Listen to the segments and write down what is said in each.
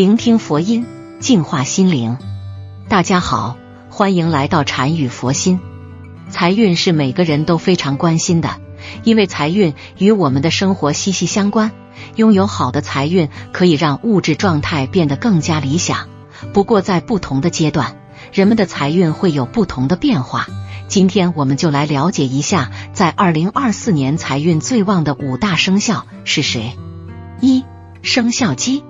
聆听佛音，净化心灵。大家好，欢迎来到禅语佛心。财运是每个人都非常关心的，因为财运与我们的生活息息相关。拥有好的财运可以让物质状态变得更加理想。不过，在不同的阶段，人们的财运会有不同的变化。今天我们就来了解一下，在二零二四年财运最旺的五大生肖是谁。一、生肖鸡。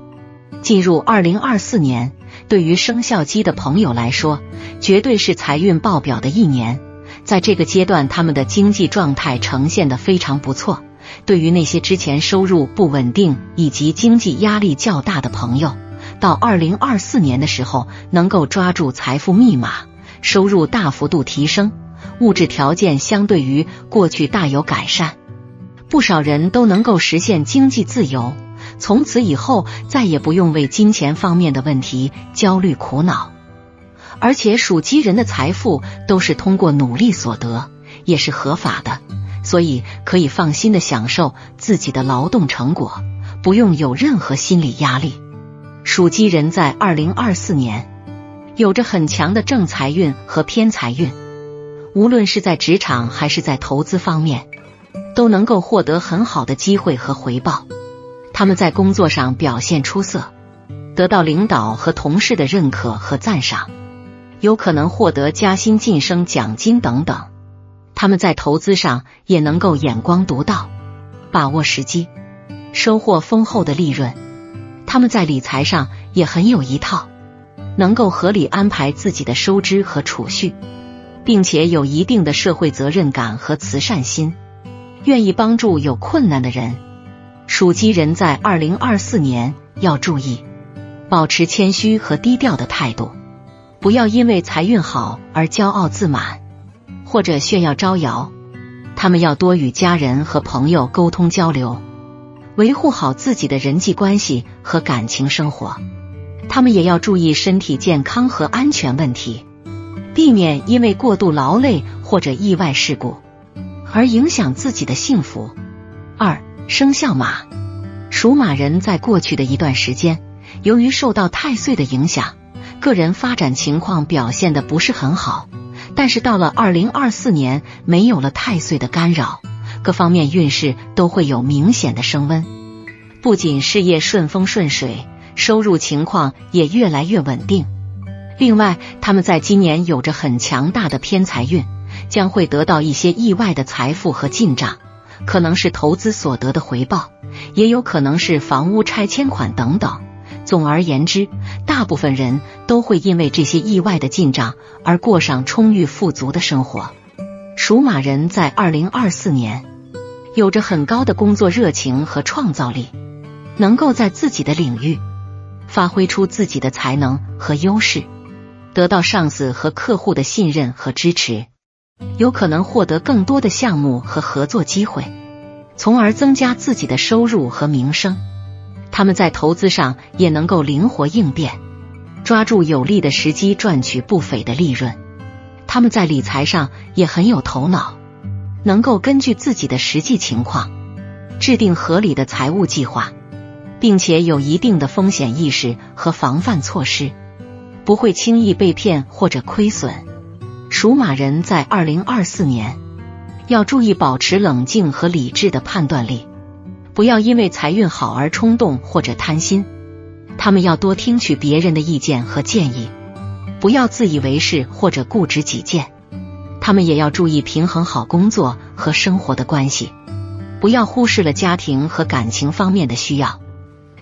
进入二零二四年，对于生肖鸡的朋友来说，绝对是财运爆表的一年。在这个阶段，他们的经济状态呈现的非常不错。对于那些之前收入不稳定以及经济压力较大的朋友，到二零二四年的时候，能够抓住财富密码，收入大幅度提升，物质条件相对于过去大有改善，不少人都能够实现经济自由。从此以后，再也不用为金钱方面的问题焦虑苦恼，而且属鸡人的财富都是通过努力所得，也是合法的，所以可以放心的享受自己的劳动成果，不用有任何心理压力。属鸡人在二零二四年有着很强的正财运和偏财运，无论是在职场还是在投资方面，都能够获得很好的机会和回报。他们在工作上表现出色，得到领导和同事的认可和赞赏，有可能获得加薪、晋升、奖金等等。他们在投资上也能够眼光独到，把握时机，收获丰厚的利润。他们在理财上也很有一套，能够合理安排自己的收支和储蓄，并且有一定的社会责任感和慈善心，愿意帮助有困难的人。属鸡人在二零二四年要注意，保持谦虚和低调的态度，不要因为财运好而骄傲自满或者炫耀招摇。他们要多与家人和朋友沟通交流，维护好自己的人际关系和感情生活。他们也要注意身体健康和安全问题，避免因为过度劳累或者意外事故而影响自己的幸福。二。生肖马，属马人在过去的一段时间，由于受到太岁的影响，个人发展情况表现的不是很好。但是到了二零二四年，没有了太岁的干扰，各方面运势都会有明显的升温。不仅事业顺风顺水，收入情况也越来越稳定。另外，他们在今年有着很强大的偏财运，将会得到一些意外的财富和进账。可能是投资所得的回报，也有可能是房屋拆迁款等等。总而言之，大部分人都会因为这些意外的进账而过上充裕富足的生活。属马人在二零二四年有着很高的工作热情和创造力，能够在自己的领域发挥出自己的才能和优势，得到上司和客户的信任和支持。有可能获得更多的项目和合作机会，从而增加自己的收入和名声。他们在投资上也能够灵活应变，抓住有利的时机赚取不菲的利润。他们在理财上也很有头脑，能够根据自己的实际情况制定合理的财务计划，并且有一定的风险意识和防范措施，不会轻易被骗或者亏损。属马人在二零二四年要注意保持冷静和理智的判断力，不要因为财运好而冲动或者贪心。他们要多听取别人的意见和建议，不要自以为是或者固执己见。他们也要注意平衡好工作和生活的关系，不要忽视了家庭和感情方面的需要。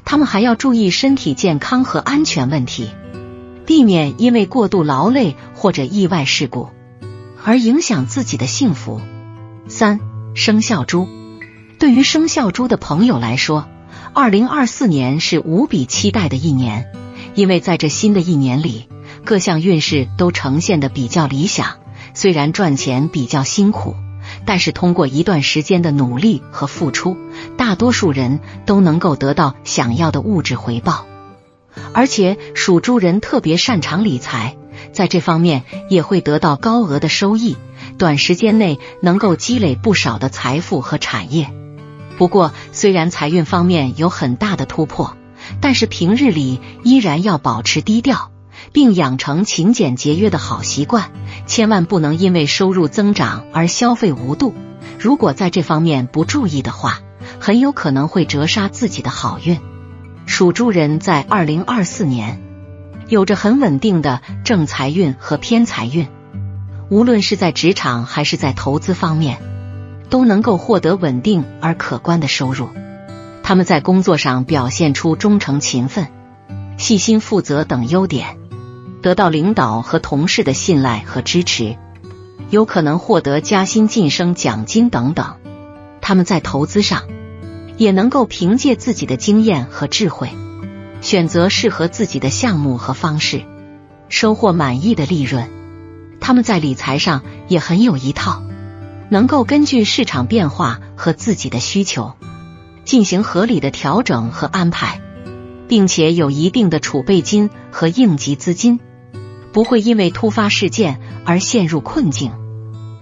他们还要注意身体健康和安全问题。避免因为过度劳累或者意外事故而影响自己的幸福。三生肖猪，对于生肖猪的朋友来说，二零二四年是无比期待的一年，因为在这新的一年里，各项运势都呈现的比较理想。虽然赚钱比较辛苦，但是通过一段时间的努力和付出，大多数人都能够得到想要的物质回报。而且属猪人特别擅长理财，在这方面也会得到高额的收益，短时间内能够积累不少的财富和产业。不过，虽然财运方面有很大的突破，但是平日里依然要保持低调，并养成勤俭节约的好习惯，千万不能因为收入增长而消费无度。如果在这方面不注意的话，很有可能会折杀自己的好运。属猪人在二零二四年有着很稳定的正财运和偏财运，无论是在职场还是在投资方面，都能够获得稳定而可观的收入。他们在工作上表现出忠诚、勤奋、细心、负责等优点，得到领导和同事的信赖和支持，有可能获得加薪、晋升、奖金等等。他们在投资上也能够凭借自己的经验和智慧，选择适合自己的项目和方式，收获满意的利润。他们在理财上也很有一套，能够根据市场变化和自己的需求。进行合理的调整和安排，并且有一定的储备金和应急资金，不会因为突发事件而陷入困境。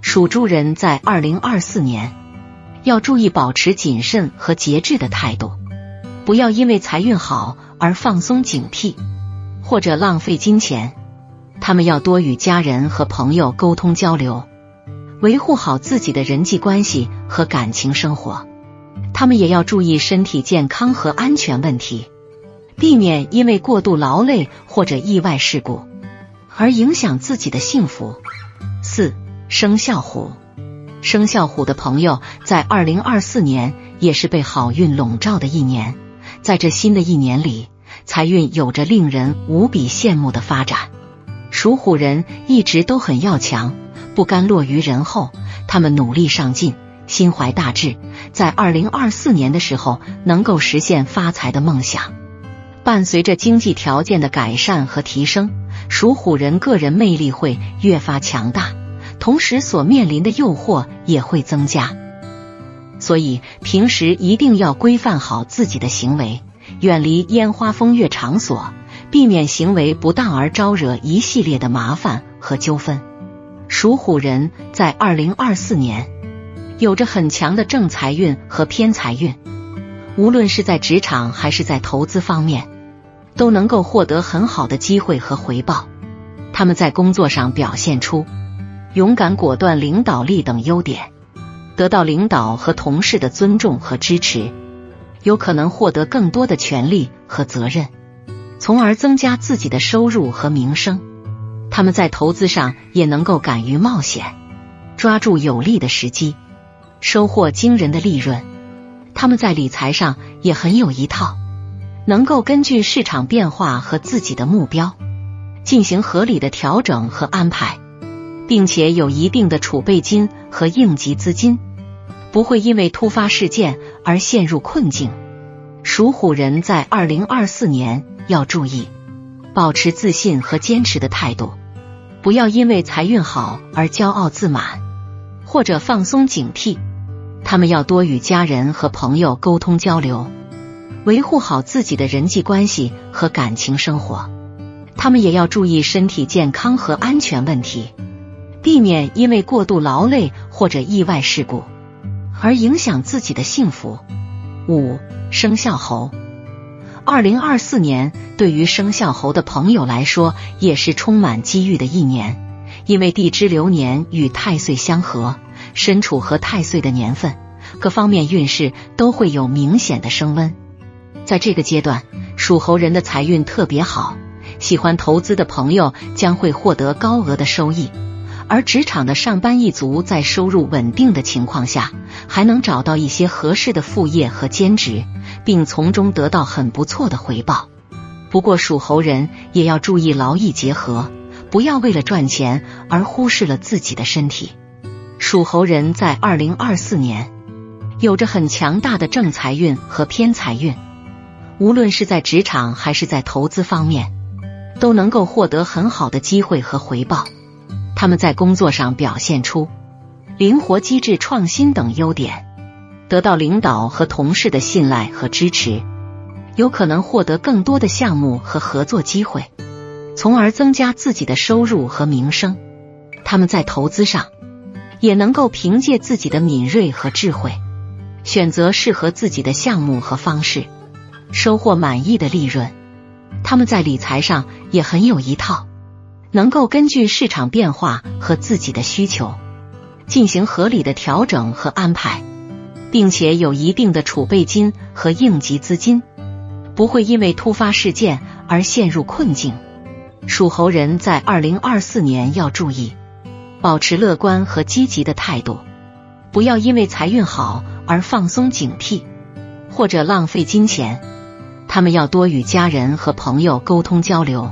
属猪人在二零二四年要注意保持谨慎和节制的态度，不要因为财运好而放松警惕或者浪费金钱。他们要多与家人和朋友沟通交流，维护好自己的人际关系和感情生活。他们也要注意身体健康和安全问题，避免因为过度劳累或者意外事故而影响自己的幸福。四生肖虎，生肖虎的朋友在二零二四年也是被好运笼罩的一年，在这新的一年里，财运有着令人无比羡慕的发展。属虎人一直都很要强，不甘落于人后，他们努力上进。心怀大志，在二零二四年的时候能够实现发财的梦想。伴随着经济条件的改善和提升，属虎人个人魅力会越发强大，同时所面临的诱惑也会增加。所以平时一定要规范好自己的行为，远离烟花风月场所，避免行为不当而招惹一系列的麻烦和纠纷。属虎人在二零二四年。有着很强的正财运和偏财运，无论是在职场还是在投资方面，都能够获得很好的机会和回报。他们在工作上表现出勇敢、果断、领导力等优点，得到领导和同事的尊重和支持，有可能获得更多的权利和责任，从而增加自己的收入和名声。他们在投资上也能够敢于冒险，抓住有利的时机。收获惊人的利润，他们在理财上也很有一套，能够根据市场变化和自己的目标进行合理的调整和安排，并且有一定的储备金和应急资金，不会因为突发事件而陷入困境。属虎人在二零二四年要注意，保持自信和坚持的态度，不要因为财运好而骄傲自满，或者放松警惕。他们要多与家人和朋友沟通交流，维护好自己的人际关系和感情生活。他们也要注意身体健康和安全问题，避免因为过度劳累或者意外事故而影响自己的幸福。五生肖猴，二零二四年对于生肖猴的朋友来说也是充满机遇的一年，因为地支流年与太岁相合。身处和太岁的年份，各方面运势都会有明显的升温。在这个阶段，属猴人的财运特别好，喜欢投资的朋友将会获得高额的收益，而职场的上班一族在收入稳定的情况下，还能找到一些合适的副业和兼职，并从中得到很不错的回报。不过，属猴人也要注意劳逸结合，不要为了赚钱而忽视了自己的身体。属猴人在二零二四年有着很强大的正财运和偏财运，无论是在职场还是在投资方面，都能够获得很好的机会和回报。他们在工作上表现出灵活、机智、创新等优点，得到领导和同事的信赖和支持，有可能获得更多的项目和合作机会，从而增加自己的收入和名声。他们在投资上。也能够凭借自己的敏锐和智慧，选择适合自己的项目和方式，收获满意的利润。他们在理财上也很有一套，能够根据市场变化和自己的需求进行合理的调整和安排，并且有一定的储备金和应急资金，不会因为突发事件而陷入困境。属猴人在二零二四年要注意，保持乐观和积极的态度，不要因为财运好而放松警惕，或者浪费金钱。他们要多与家人和朋友沟通交流，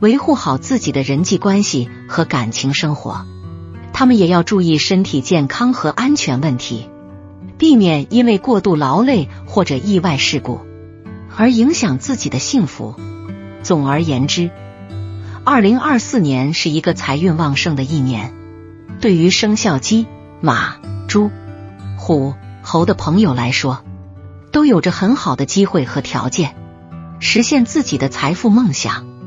维护好自己的人际关系和感情生活。他们也要注意身体健康和安全问题，避免因为过度劳累或者意外事故而影响自己的幸福。总而言之。二零二四年是一个财运旺盛的一年，对于生肖鸡、马、猪、虎、猴的朋友来说，都有着很好的机会和条件实现自己的财富梦想。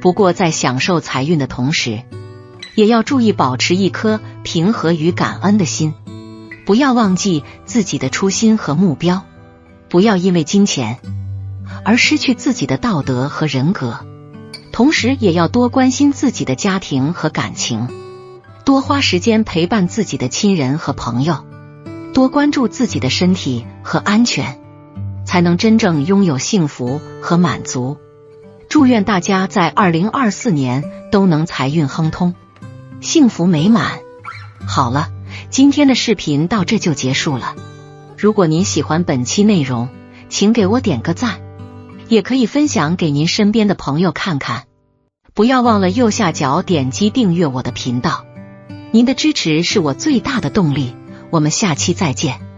不过，在享受财运的同时，也要注意保持一颗平和与感恩的心，不要忘记自己的初心和目标，不要因为金钱而失去自己的道德和人格。同时，也要多关心自己的家庭和感情，多花时间陪伴自己的亲人和朋友，多关注自己的身体和安全，才能真正拥有幸福和满足。祝愿大家在二零二四年都能财运亨通，幸福美满。好了，今天的视频到这就结束了。如果您喜欢本期内容，请给我点个赞。也可以分享给您身边的朋友看看，不要忘了右下角点击订阅我的频道，您的支持是我最大的动力。我们下期再见。